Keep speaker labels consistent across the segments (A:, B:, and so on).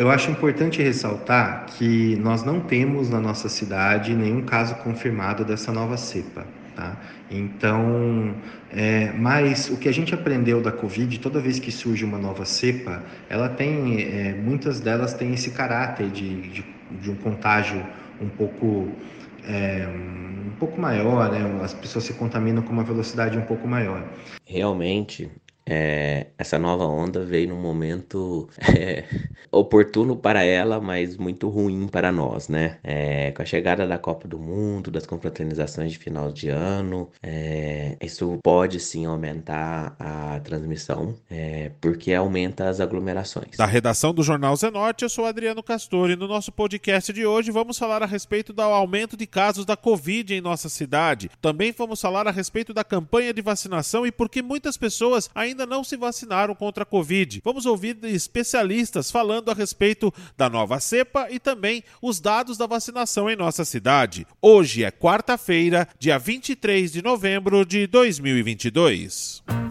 A: eu acho importante ressaltar que nós não temos na nossa cidade nenhum caso confirmado dessa nova cepa. Tá? Então, é, mas o que a gente aprendeu da Covid, toda vez que surge uma nova cepa, ela tem, é, muitas delas têm esse caráter de, de, de um contágio um pouco é, um pouco maior, né? As pessoas se contaminam com uma velocidade um pouco maior.
B: Realmente, é, essa nova onda veio num momento é, oportuno para ela, mas muito ruim para nós, né? É, com a chegada da Copa do Mundo, das confraternizações de final de ano, é, isso pode sim aumentar a transmissão, é, porque aumenta as aglomerações.
C: Da redação do Jornal Zenorte, eu sou Adriano Castor e no nosso podcast de hoje vamos falar a respeito do aumento de casos da Covid em nossa cidade. Também vamos falar a respeito da campanha de vacinação e por que muitas pessoas ainda ainda não se vacinaram contra a Covid. Vamos ouvir especialistas falando a respeito da nova cepa e também os dados da vacinação em nossa cidade. Hoje é quarta-feira, dia 23 de novembro de 2022.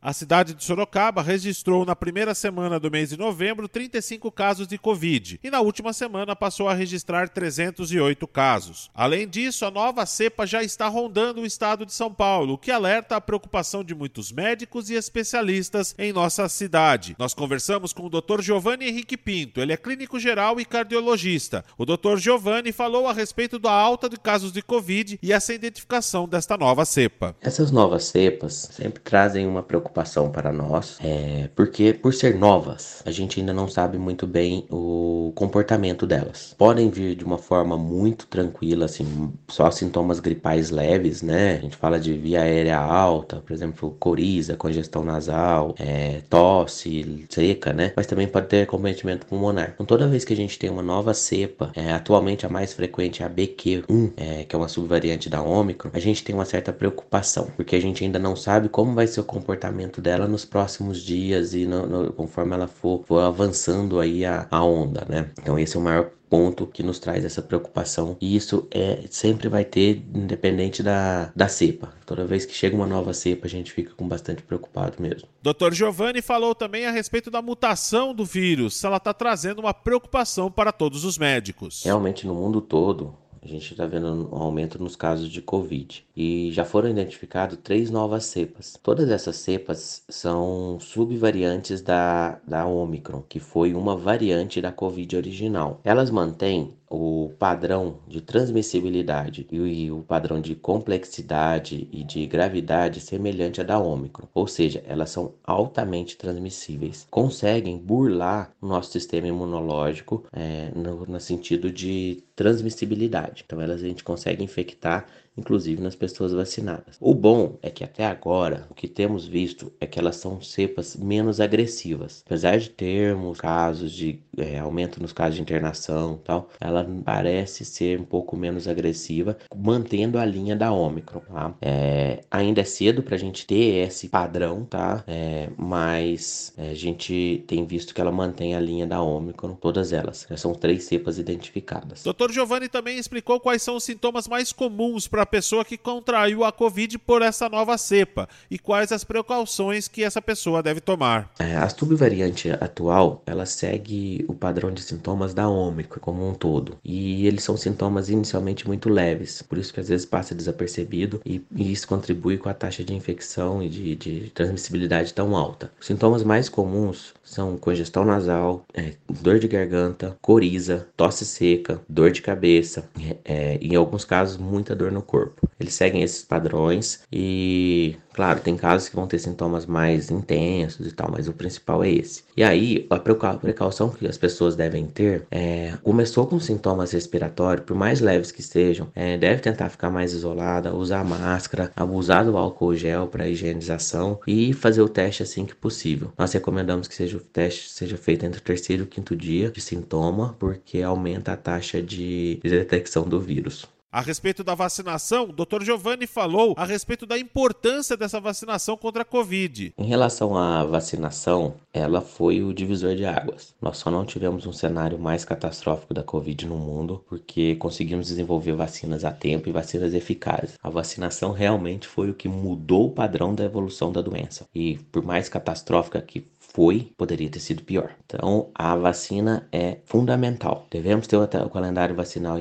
C: A cidade de Sorocaba registrou na primeira semana do mês de novembro 35 casos de Covid e na última semana passou a registrar 308 casos. Além disso, a nova cepa já está rondando o estado de São Paulo, o que alerta a preocupação de muitos médicos e especialistas em nossa cidade. Nós conversamos com o Dr. Giovanni Henrique Pinto, ele é clínico geral e cardiologista. O Dr. Giovanni falou a respeito da alta de casos de Covid e essa identificação desta nova cepa.
B: Essas novas cepas sempre trazem uma preocupação preocupação para nós, é, porque por ser novas, a gente ainda não sabe muito bem o comportamento delas. Podem vir de uma forma muito tranquila, assim, só sintomas gripais leves, né? A gente fala de via aérea alta, por exemplo, coriza, congestão nasal, é, tosse seca, né? Mas também pode ter comprometimento pulmonar. Então, toda vez que a gente tem uma nova cepa, é, atualmente a mais frequente é a BQ1, é, que é uma subvariante da Ômicron, a gente tem uma certa preocupação, porque a gente ainda não sabe como vai ser o comportamento comportamento dela nos próximos dias e no, no, conforme ela for, for avançando aí a, a onda, né? Então esse é o maior ponto que nos traz essa preocupação e isso é sempre vai ter independente da, da cepa. Toda vez que chega uma nova cepa, a gente fica com bastante preocupado mesmo.
C: Dr. Giovanni falou também a respeito da mutação do vírus, ela está trazendo uma preocupação para todos os médicos.
B: Realmente no mundo todo, a gente está vendo um aumento nos casos de Covid e já foram identificados três novas cepas. Todas essas cepas são subvariantes da, da Omicron, que foi uma variante da Covid original. Elas mantêm o padrão de transmissibilidade e o padrão de complexidade e de gravidade semelhante à da Ômicron, ou seja, elas são altamente transmissíveis, conseguem burlar o nosso sistema imunológico é, no, no sentido de transmissibilidade. Então, elas a gente consegue infectar inclusive nas pessoas vacinadas. O bom é que até agora o que temos visto é que elas são cepas menos agressivas. Apesar de termos casos de é, aumento nos casos de internação tal, ela parece ser um pouco menos agressiva, mantendo a linha da Ômicron. Tá? É, ainda é cedo para a gente ter esse padrão, tá? É, mas é, a gente tem visto que ela mantém a linha da Ômicron, todas elas. São três cepas identificadas.
C: Dr. Giovanni também explicou quais são os sintomas mais comuns para pessoa que contraiu a Covid por essa nova cepa e quais as precauções que essa pessoa deve tomar.
B: É, a subvariante atual, ela segue o padrão de sintomas da Ômicron como um todo. E eles são sintomas inicialmente muito leves, por isso que às vezes passa desapercebido e, e isso contribui com a taxa de infecção e de, de transmissibilidade tão alta. Os sintomas mais comuns são congestão nasal, é, dor de garganta, coriza, tosse seca, dor de cabeça, é, em alguns casos muita dor no corpo. Eles seguem esses padrões e Claro, tem casos que vão ter sintomas mais intensos e tal, mas o principal é esse. E aí, a precaução que as pessoas devem ter é: começou com sintomas respiratórios, por mais leves que sejam, é, deve tentar ficar mais isolada, usar máscara, abusar do álcool gel para higienização e fazer o teste assim que possível. Nós recomendamos que seja o teste seja feito entre o terceiro e o quinto dia de sintoma, porque aumenta a taxa de detecção do vírus.
C: A respeito da vacinação, o Dr. Giovanni falou a respeito da importância dessa vacinação contra a Covid.
B: Em relação à vacinação, ela foi o divisor de águas. Nós só não tivemos um cenário mais catastrófico da Covid no mundo porque conseguimos desenvolver vacinas a tempo e vacinas eficazes. A vacinação realmente foi o que mudou o padrão da evolução da doença. E por mais catastrófica que foi, poderia ter sido pior. Então, a vacina é fundamental. Devemos ter o calendário vacinal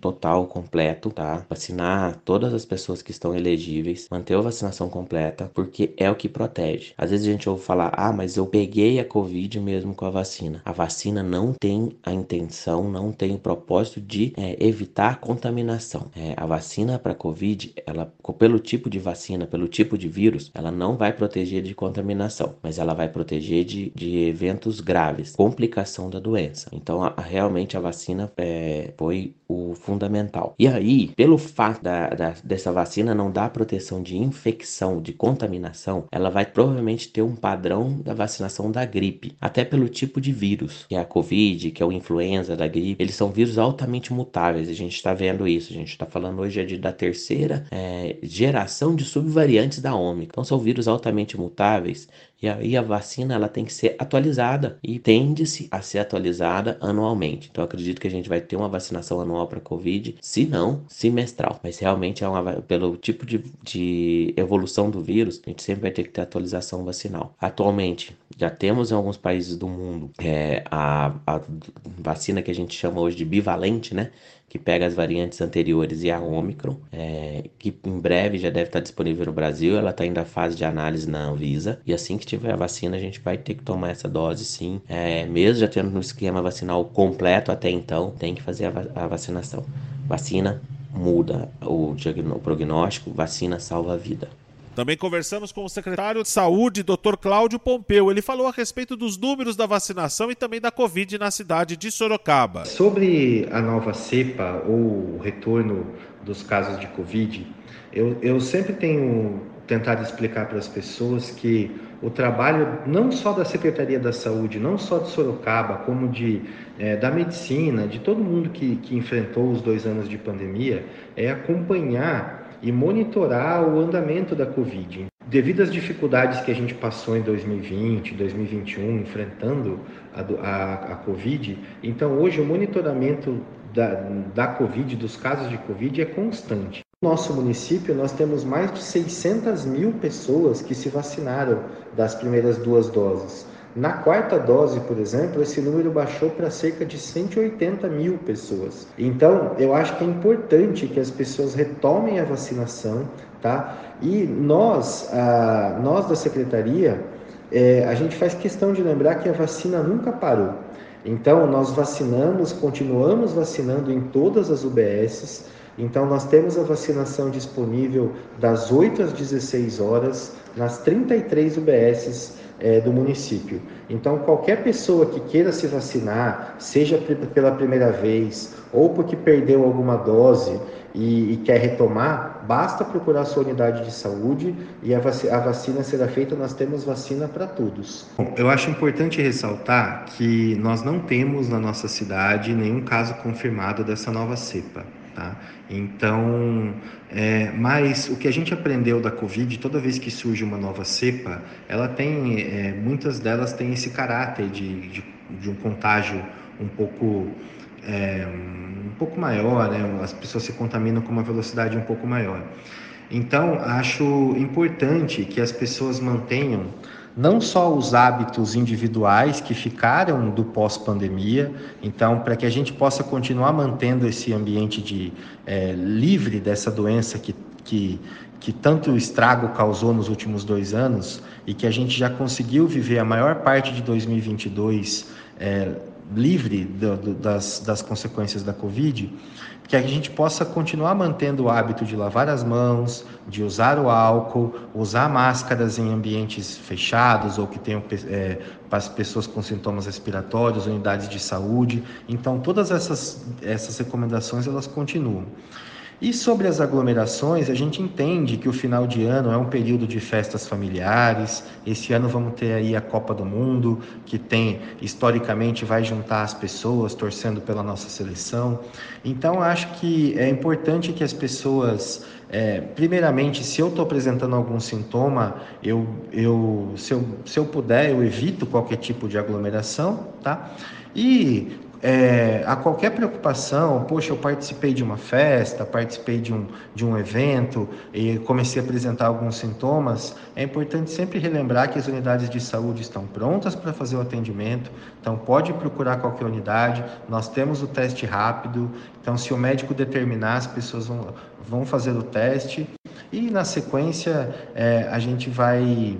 B: total, completo, tá? Vacinar todas as pessoas que estão elegíveis, manter a vacinação completa, porque é o que protege. Às vezes a gente ouve falar, ah, mas eu peguei a Covid mesmo com a vacina. A vacina não tem a intenção, não tem o propósito de é, evitar contaminação. É, a vacina para Covid, ela, pelo tipo de vacina, pelo tipo de vírus, ela não vai proteger de contaminação, mas ela vai proteger de, de eventos graves, complicação da doença. Então, a, realmente a vacina é, foi o fundamental. E aí, pelo fato da, da, dessa vacina não dar proteção de infecção, de contaminação, ela vai provavelmente ter um padrão da vacinação da gripe, até pelo tipo de vírus, que é a Covid, que é o influenza da gripe. Eles são vírus altamente mutáveis, a gente está vendo isso. A gente está falando hoje é de, da terceira é, geração de subvariantes da Ômicron. Então, são vírus altamente mutáveis e aí a vacina ela tem que ser atualizada e tende-se a ser atualizada anualmente. Então acredito que a gente vai ter uma vacinação anual para Covid, se não semestral. Mas realmente é uma, pelo tipo de, de evolução do vírus, a gente sempre vai ter que ter atualização vacinal. Atualmente já temos em alguns países do mundo é, a, a vacina que a gente chama hoje de bivalente, né? Que pega as variantes anteriores e a Omicron, é, que em breve já deve estar disponível no Brasil. Ela está ainda em fase de análise na Anvisa. E assim que tiver a vacina, a gente vai ter que tomar essa dose sim. É, mesmo já tendo um esquema vacinal completo até então, tem que fazer a, va a vacinação. Vacina muda o, o prognóstico, vacina salva a vida.
C: Também conversamos com o secretário de Saúde, Dr. Cláudio Pompeu. Ele falou a respeito dos números da vacinação e também da Covid na cidade de Sorocaba.
A: Sobre a nova cepa ou o retorno dos casos de Covid, eu, eu sempre tenho tentado explicar para as pessoas que o trabalho não só da Secretaria da Saúde, não só de Sorocaba, como de, é, da medicina, de todo mundo que, que enfrentou os dois anos de pandemia, é acompanhar e monitorar o andamento da Covid. Devido às dificuldades que a gente passou em 2020, 2021, enfrentando a, a, a Covid, então hoje o monitoramento da, da Covid, dos casos de Covid, é constante. No nosso município, nós temos mais de 600 mil pessoas que se vacinaram das primeiras duas doses. Na quarta dose, por exemplo, esse número baixou para cerca de 180 mil pessoas. Então, eu acho que é importante que as pessoas retomem a vacinação, tá? E nós, a, nós da secretaria, é, a gente faz questão de lembrar que a vacina nunca parou. Então, nós vacinamos, continuamos vacinando em todas as UBSs. Então, nós temos a vacinação disponível das 8 às 16 horas nas 33 UBSs é, do município. Então, qualquer pessoa que queira se vacinar, seja pela primeira vez ou porque perdeu alguma dose e, e quer retomar, basta procurar sua unidade de saúde e a, vac a vacina será feita. Nós temos vacina para todos. Bom, eu acho importante ressaltar que nós não temos na nossa cidade nenhum caso confirmado dessa nova cepa. Tá? Então, é, mas o que a gente aprendeu da Covid, toda vez que surge uma nova cepa, ela tem, é, muitas delas têm esse caráter de, de, de um contágio um pouco, é, um pouco maior, né? as pessoas se contaminam com uma velocidade um pouco maior. Então, acho importante que as pessoas mantenham não só os hábitos individuais que ficaram do pós-pandemia, então, para que a gente possa continuar mantendo esse ambiente de é, livre dessa doença que, que, que tanto estrago causou nos últimos dois anos e que a gente já conseguiu viver a maior parte de 2022 é, livre do, do, das, das consequências da Covid, que a gente possa continuar mantendo o hábito de lavar as mãos, de usar o álcool, usar máscaras em ambientes fechados ou que tenham é, pessoas com sintomas respiratórios, unidades de saúde. Então, todas essas, essas recomendações elas continuam. E sobre as aglomerações, a gente entende que o final de ano é um período de festas familiares. Esse ano vamos ter aí a Copa do Mundo, que tem historicamente vai juntar as pessoas torcendo pela nossa seleção. Então acho que é importante que as pessoas, é, primeiramente, se eu estou apresentando algum sintoma, eu, eu, se eu, se eu puder, eu evito qualquer tipo de aglomeração, tá? E é, a qualquer preocupação, poxa, eu participei de uma festa, participei de um, de um evento e comecei a apresentar alguns sintomas, é importante sempre relembrar que as unidades de saúde estão prontas para fazer o atendimento, então pode procurar qualquer unidade, nós temos o teste rápido, então se o médico determinar, as pessoas vão, vão fazer o teste e na sequência é, a gente vai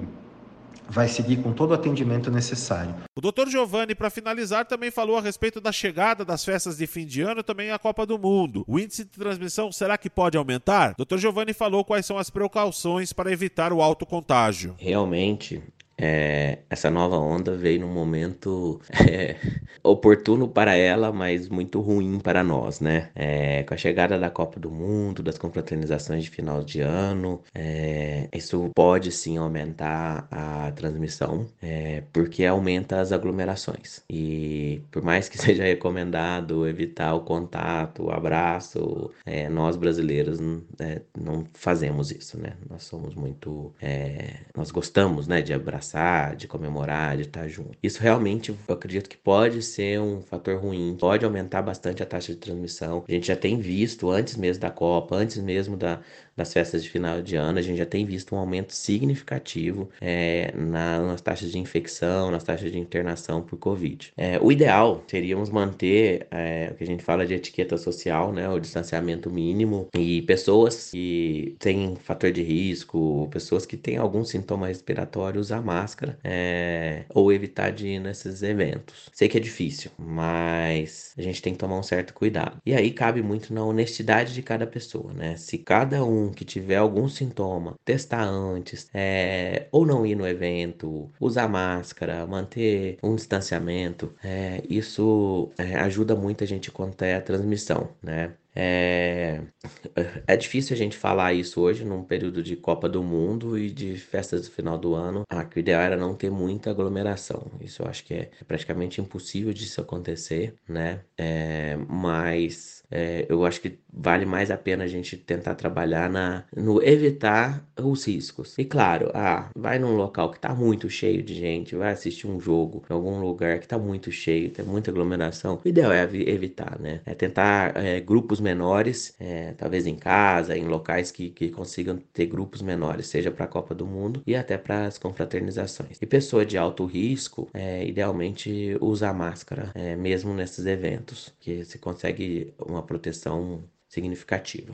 A: vai seguir com todo o atendimento necessário.
C: O Dr. Giovanni, para finalizar, também falou a respeito da chegada das festas de fim de ano e também a Copa do Mundo. O índice de transmissão será que pode aumentar? Dr. Giovanni falou quais são as precauções para evitar o alto contágio.
B: Realmente, é, essa nova onda veio num momento é, oportuno para ela, mas muito ruim para nós, né? É, com a chegada da Copa do Mundo, das confraternizações de final de ano, é, isso pode sim aumentar a transmissão, é, porque aumenta as aglomerações. E por mais que seja recomendado evitar o contato, o abraço, é, nós brasileiros não fazemos isso, né? Nós somos muito. nós gostamos, né, de abraçar abraçar, de comemorar, de estar junto. Isso realmente eu acredito que pode ser um fator ruim, pode aumentar bastante a taxa de transmissão. A gente já tem visto antes mesmo da Copa, antes mesmo da, das festas de final de ano, a gente já tem visto um aumento significativo é, na, nas taxas de infecção, nas taxas de internação por Covid. É, o ideal seríamos manter é, o que a gente fala de etiqueta social, né, o distanciamento mínimo, e pessoas que têm fator de risco, pessoas que têm algum sintoma respiratório, usar máscara é, ou evitar de ir nesses eventos. Sei que é difícil, mas a gente tem que tomar um certo cuidado. E aí cabe muito na honestidade de cada pessoa, né? Se cada um que tiver algum sintoma, testar antes, é, ou não ir no evento, usar máscara, manter um distanciamento, é, isso é, ajuda muito a gente conter a transmissão, né? É, é difícil a gente falar isso hoje, num período de Copa do Mundo e de festas do final do ano. Ah, o ideal era não ter muita aglomeração. Isso eu acho que é praticamente impossível disso acontecer, né? É, mas é, eu acho que vale mais a pena a gente tentar trabalhar na, no evitar os riscos. E claro, ah, vai num local que tá muito cheio de gente, vai assistir um jogo em algum lugar que tá muito cheio, tem muita aglomeração. O ideal é evitar, né? É tentar é, grupos menores, é, talvez em casa, em locais que, que consigam ter grupos menores, seja para a Copa do Mundo e até para as confraternizações. E pessoa de alto risco, é, idealmente usa máscara, é, mesmo nesses eventos, que se consegue uma proteção significativa.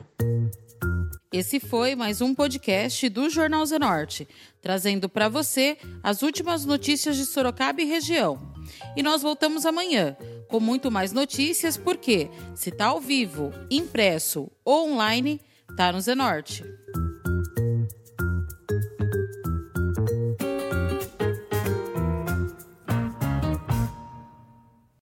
D: Esse foi mais um podcast do Jornal Zenorte, trazendo para você as últimas notícias de Sorocaba e região. E nós voltamos amanhã com muito mais notícias, porque se tá ao vivo, impresso ou online, tá no Zenorte.